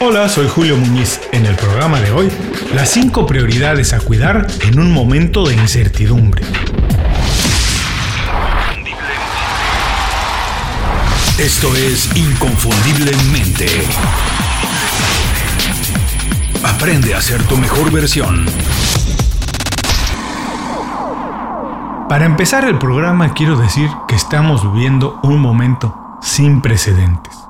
Hola, soy Julio Muñiz. En el programa de hoy, las 5 prioridades a cuidar en un momento de incertidumbre. Esto es Inconfundiblemente. Aprende a ser tu mejor versión. Para empezar el programa quiero decir que estamos viviendo un momento sin precedentes.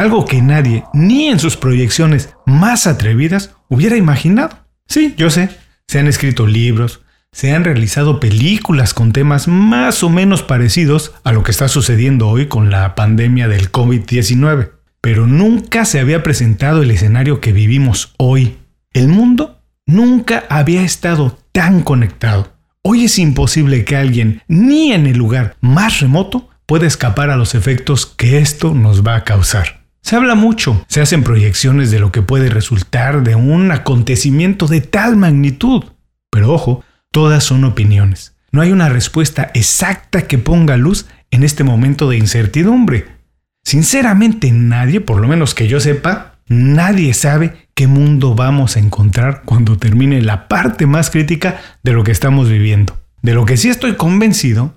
Algo que nadie, ni en sus proyecciones más atrevidas, hubiera imaginado. Sí, yo sé, se han escrito libros, se han realizado películas con temas más o menos parecidos a lo que está sucediendo hoy con la pandemia del COVID-19, pero nunca se había presentado el escenario que vivimos hoy. El mundo nunca había estado tan conectado. Hoy es imposible que alguien, ni en el lugar más remoto, pueda escapar a los efectos que esto nos va a causar. Se habla mucho, se hacen proyecciones de lo que puede resultar de un acontecimiento de tal magnitud. Pero ojo, todas son opiniones. No hay una respuesta exacta que ponga luz en este momento de incertidumbre. Sinceramente nadie, por lo menos que yo sepa, nadie sabe qué mundo vamos a encontrar cuando termine la parte más crítica de lo que estamos viviendo. De lo que sí estoy convencido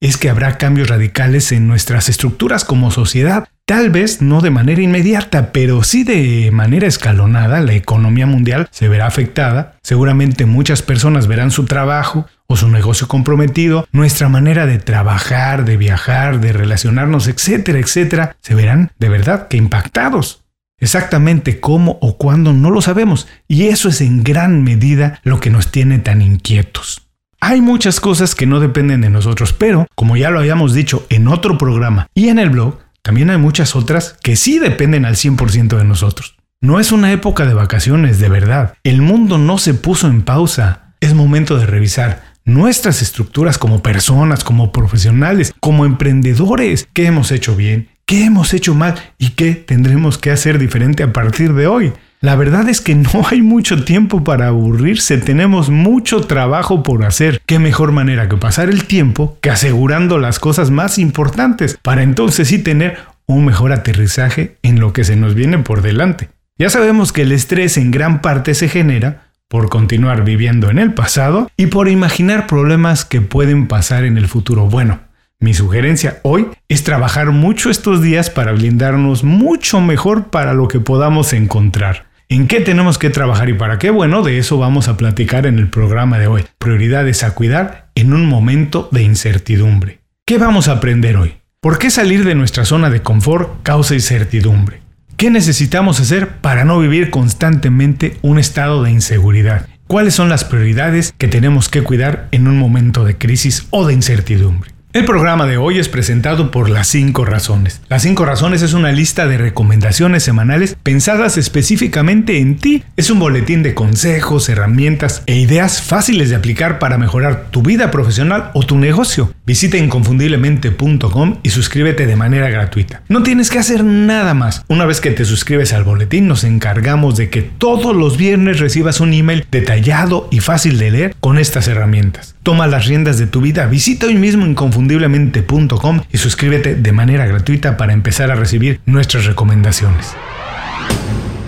es que habrá cambios radicales en nuestras estructuras como sociedad. Tal vez no de manera inmediata, pero sí de manera escalonada, la economía mundial se verá afectada. Seguramente muchas personas verán su trabajo o su negocio comprometido, nuestra manera de trabajar, de viajar, de relacionarnos, etcétera, etcétera, se verán de verdad que impactados. Exactamente cómo o cuándo no lo sabemos, y eso es en gran medida lo que nos tiene tan inquietos. Hay muchas cosas que no dependen de nosotros, pero como ya lo habíamos dicho en otro programa y en el blog, también hay muchas otras que sí dependen al 100% de nosotros. No es una época de vacaciones, de verdad. El mundo no se puso en pausa. Es momento de revisar nuestras estructuras como personas, como profesionales, como emprendedores. ¿Qué hemos hecho bien? ¿Qué hemos hecho mal? ¿Y qué tendremos que hacer diferente a partir de hoy? La verdad es que no hay mucho tiempo para aburrirse, tenemos mucho trabajo por hacer. ¿Qué mejor manera que pasar el tiempo que asegurando las cosas más importantes para entonces sí tener un mejor aterrizaje en lo que se nos viene por delante? Ya sabemos que el estrés en gran parte se genera por continuar viviendo en el pasado y por imaginar problemas que pueden pasar en el futuro. Bueno, mi sugerencia hoy es trabajar mucho estos días para blindarnos mucho mejor para lo que podamos encontrar. ¿En qué tenemos que trabajar y para qué? Bueno, de eso vamos a platicar en el programa de hoy. Prioridades a cuidar en un momento de incertidumbre. ¿Qué vamos a aprender hoy? ¿Por qué salir de nuestra zona de confort causa incertidumbre? ¿Qué necesitamos hacer para no vivir constantemente un estado de inseguridad? ¿Cuáles son las prioridades que tenemos que cuidar en un momento de crisis o de incertidumbre? El programa de hoy es presentado por Las 5 Razones. Las 5 Razones es una lista de recomendaciones semanales pensadas específicamente en ti. Es un boletín de consejos, herramientas e ideas fáciles de aplicar para mejorar tu vida profesional o tu negocio. Visita inconfundiblemente.com y suscríbete de manera gratuita. No tienes que hacer nada más. Una vez que te suscribes al boletín, nos encargamos de que todos los viernes recibas un email detallado y fácil de leer con estas herramientas. Toma las riendas de tu vida. Visita hoy mismo inconfundiblemente.com y suscríbete de manera gratuita para empezar a recibir nuestras recomendaciones.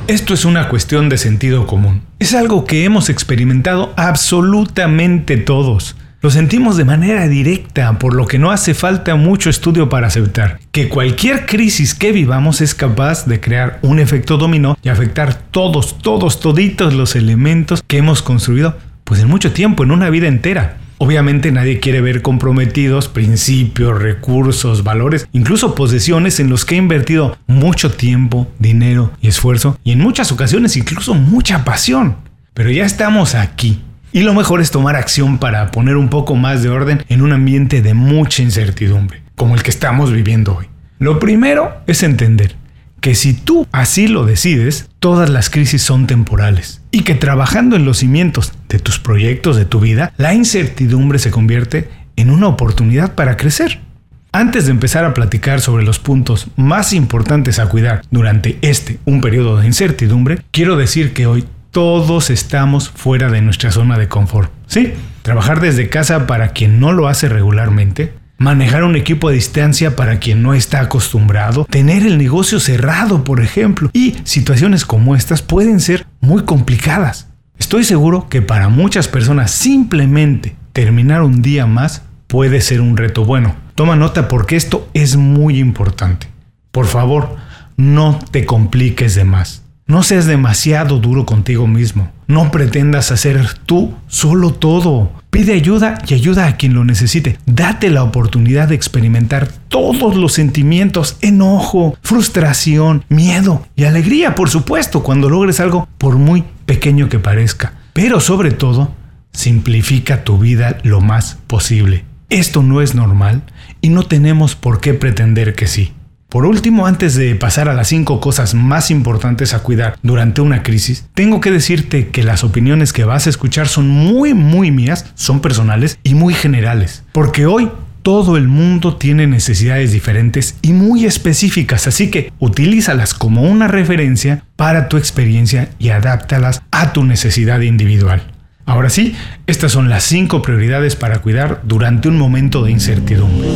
Esto es una cuestión de sentido común. Es algo que hemos experimentado absolutamente todos. Lo sentimos de manera directa, por lo que no hace falta mucho estudio para aceptar que cualquier crisis que vivamos es capaz de crear un efecto dominó y afectar todos, todos, toditos los elementos que hemos construido, pues en mucho tiempo, en una vida entera. Obviamente nadie quiere ver comprometidos principios, recursos, valores, incluso posesiones en los que ha invertido mucho tiempo, dinero y esfuerzo y en muchas ocasiones incluso mucha pasión. Pero ya estamos aquí y lo mejor es tomar acción para poner un poco más de orden en un ambiente de mucha incertidumbre, como el que estamos viviendo hoy. Lo primero es entender que si tú así lo decides, todas las crisis son temporales y que trabajando en los cimientos de tus proyectos, de tu vida, la incertidumbre se convierte en una oportunidad para crecer. Antes de empezar a platicar sobre los puntos más importantes a cuidar durante este, un periodo de incertidumbre, quiero decir que hoy todos estamos fuera de nuestra zona de confort. Sí, trabajar desde casa para quien no lo hace regularmente manejar un equipo a distancia para quien no está acostumbrado, tener el negocio cerrado, por ejemplo, y situaciones como estas pueden ser muy complicadas. Estoy seguro que para muchas personas simplemente terminar un día más puede ser un reto bueno. Toma nota porque esto es muy importante. Por favor, no te compliques de más. No seas demasiado duro contigo mismo. No pretendas hacer tú solo todo. Pide ayuda y ayuda a quien lo necesite. Date la oportunidad de experimentar todos los sentimientos, enojo, frustración, miedo y alegría, por supuesto, cuando logres algo, por muy pequeño que parezca. Pero sobre todo, simplifica tu vida lo más posible. Esto no es normal y no tenemos por qué pretender que sí. Por último, antes de pasar a las cinco cosas más importantes a cuidar durante una crisis, tengo que decirte que las opiniones que vas a escuchar son muy, muy mías, son personales y muy generales. Porque hoy todo el mundo tiene necesidades diferentes y muy específicas, así que utilízalas como una referencia para tu experiencia y adáptalas a tu necesidad individual. Ahora sí, estas son las cinco prioridades para cuidar durante un momento de incertidumbre.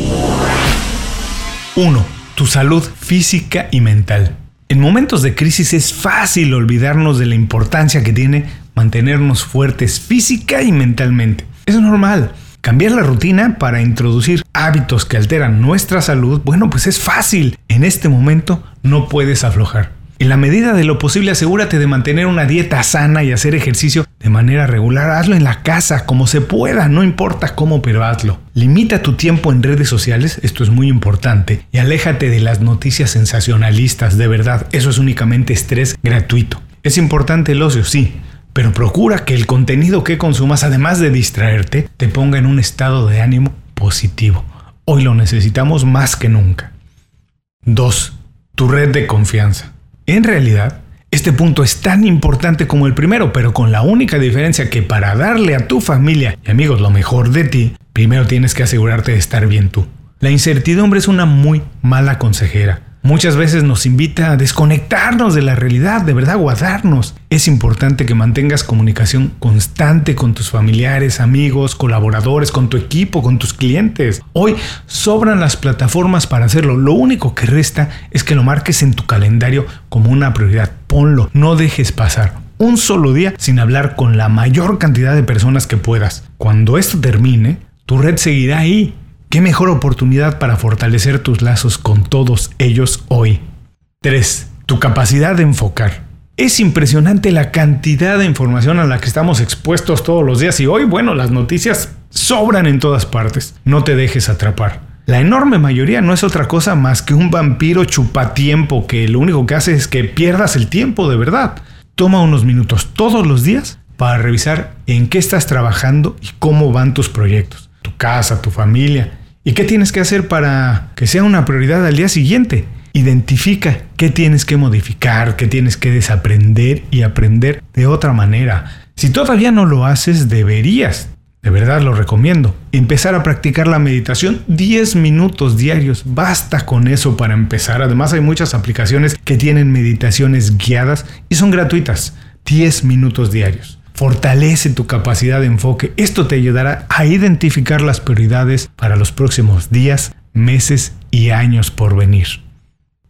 1 tu salud física y mental. En momentos de crisis es fácil olvidarnos de la importancia que tiene mantenernos fuertes física y mentalmente. Es normal. Cambiar la rutina para introducir hábitos que alteran nuestra salud, bueno, pues es fácil. En este momento no puedes aflojar. En la medida de lo posible asegúrate de mantener una dieta sana y hacer ejercicio de manera regular. Hazlo en la casa, como se pueda, no importa cómo, pero hazlo. Limita tu tiempo en redes sociales, esto es muy importante, y aléjate de las noticias sensacionalistas, de verdad, eso es únicamente estrés gratuito. Es importante el ocio, sí, pero procura que el contenido que consumas, además de distraerte, te ponga en un estado de ánimo positivo. Hoy lo necesitamos más que nunca. 2. Tu red de confianza. En realidad, este punto es tan importante como el primero, pero con la única diferencia que para darle a tu familia y amigos lo mejor de ti, primero tienes que asegurarte de estar bien tú. La incertidumbre es una muy mala consejera muchas veces nos invita a desconectarnos de la realidad, de verdad, guardarnos. Es importante que mantengas comunicación constante con tus familiares, amigos, colaboradores, con tu equipo, con tus clientes. Hoy sobran las plataformas para hacerlo. Lo único que resta es que lo marques en tu calendario como una prioridad. Ponlo, no dejes pasar un solo día sin hablar con la mayor cantidad de personas que puedas. Cuando esto termine, tu red seguirá ahí ¿Qué mejor oportunidad para fortalecer tus lazos con todos ellos hoy? 3. Tu capacidad de enfocar. Es impresionante la cantidad de información a la que estamos expuestos todos los días y hoy, bueno, las noticias sobran en todas partes. No te dejes atrapar. La enorme mayoría no es otra cosa más que un vampiro chupatiempo que lo único que hace es que pierdas el tiempo de verdad. Toma unos minutos todos los días para revisar en qué estás trabajando y cómo van tus proyectos, tu casa, tu familia ¿Y qué tienes que hacer para que sea una prioridad al día siguiente? Identifica qué tienes que modificar, qué tienes que desaprender y aprender de otra manera. Si todavía no lo haces, deberías, de verdad lo recomiendo, empezar a practicar la meditación 10 minutos diarios. Basta con eso para empezar. Además hay muchas aplicaciones que tienen meditaciones guiadas y son gratuitas. 10 minutos diarios. Fortalece tu capacidad de enfoque. Esto te ayudará a identificar las prioridades para los próximos días, meses y años por venir.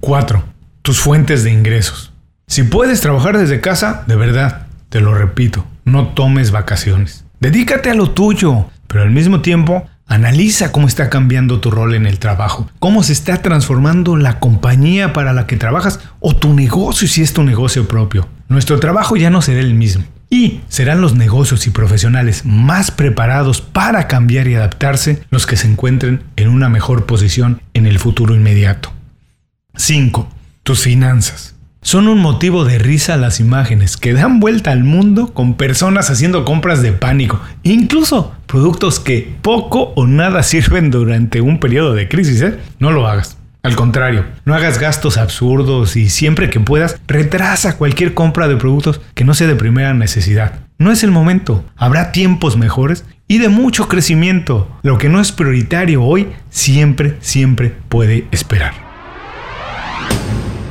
4. Tus fuentes de ingresos. Si puedes trabajar desde casa, de verdad, te lo repito, no tomes vacaciones. Dedícate a lo tuyo, pero al mismo tiempo Analiza cómo está cambiando tu rol en el trabajo, cómo se está transformando la compañía para la que trabajas o tu negocio si es tu negocio propio. Nuestro trabajo ya no será el mismo y serán los negocios y profesionales más preparados para cambiar y adaptarse los que se encuentren en una mejor posición en el futuro inmediato. 5. Tus finanzas. Son un motivo de risa las imágenes que dan vuelta al mundo con personas haciendo compras de pánico, incluso productos que poco o nada sirven durante un periodo de crisis. ¿eh? No lo hagas. Al contrario, no hagas gastos absurdos y siempre que puedas, retrasa cualquier compra de productos que no sea de primera necesidad. No es el momento, habrá tiempos mejores y de mucho crecimiento. Lo que no es prioritario hoy siempre, siempre puede esperar.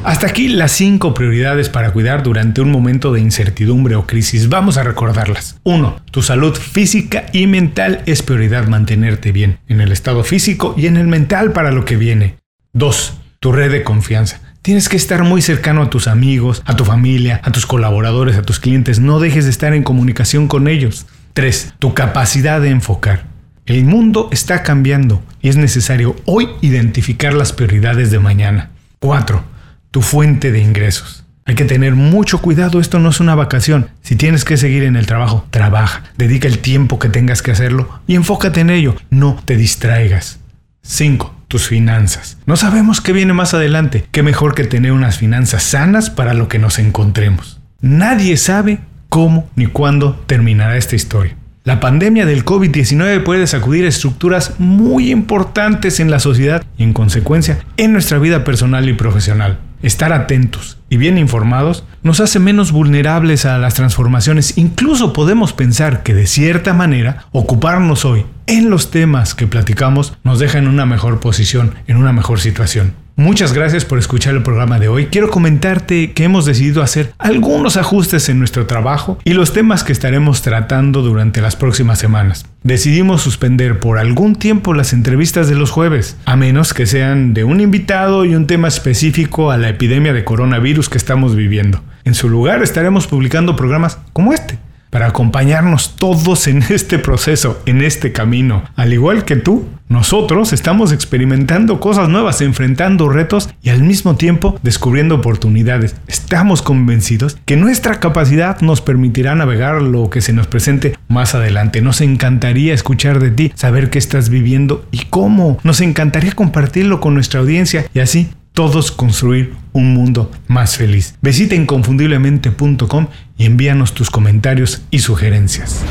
Hasta aquí las 5 prioridades para cuidar durante un momento de incertidumbre o crisis. Vamos a recordarlas. 1. Tu salud física y mental es prioridad mantenerte bien en el estado físico y en el mental para lo que viene. 2. Tu red de confianza. Tienes que estar muy cercano a tus amigos, a tu familia, a tus colaboradores, a tus clientes. No dejes de estar en comunicación con ellos. 3. Tu capacidad de enfocar. El mundo está cambiando y es necesario hoy identificar las prioridades de mañana. 4. Tu fuente de ingresos. Hay que tener mucho cuidado, esto no es una vacación. Si tienes que seguir en el trabajo, trabaja, dedica el tiempo que tengas que hacerlo y enfócate en ello, no te distraigas. 5 tus finanzas. No sabemos qué viene más adelante. Qué mejor que tener unas finanzas sanas para lo que nos encontremos. Nadie sabe cómo ni cuándo terminará esta historia. La pandemia del COVID-19 puede sacudir estructuras muy importantes en la sociedad y en consecuencia en nuestra vida personal y profesional. Estar atentos y bien informados nos hace menos vulnerables a las transformaciones. Incluso podemos pensar que de cierta manera ocuparnos hoy en los temas que platicamos nos deja en una mejor posición, en una mejor situación. Muchas gracias por escuchar el programa de hoy. Quiero comentarte que hemos decidido hacer algunos ajustes en nuestro trabajo y los temas que estaremos tratando durante las próximas semanas. Decidimos suspender por algún tiempo las entrevistas de los jueves, a menos que sean de un invitado y un tema específico a la epidemia de coronavirus que estamos viviendo. En su lugar estaremos publicando programas como este para acompañarnos todos en este proceso, en este camino. Al igual que tú, nosotros estamos experimentando cosas nuevas, enfrentando retos y al mismo tiempo descubriendo oportunidades. Estamos convencidos que nuestra capacidad nos permitirá navegar lo que se nos presente más adelante. Nos encantaría escuchar de ti, saber qué estás viviendo y cómo. Nos encantaría compartirlo con nuestra audiencia y así todos construir un mundo más feliz. Visita inconfundiblemente.com y envíanos tus comentarios y sugerencias.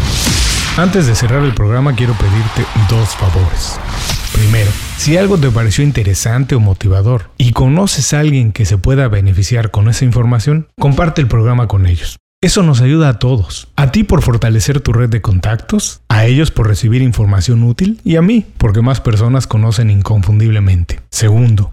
Antes de cerrar el programa quiero pedirte dos favores. Primero, si algo te pareció interesante o motivador y conoces a alguien que se pueda beneficiar con esa información, comparte el programa con ellos. Eso nos ayuda a todos. A ti por fortalecer tu red de contactos, a ellos por recibir información útil y a mí porque más personas conocen inconfundiblemente. Segundo,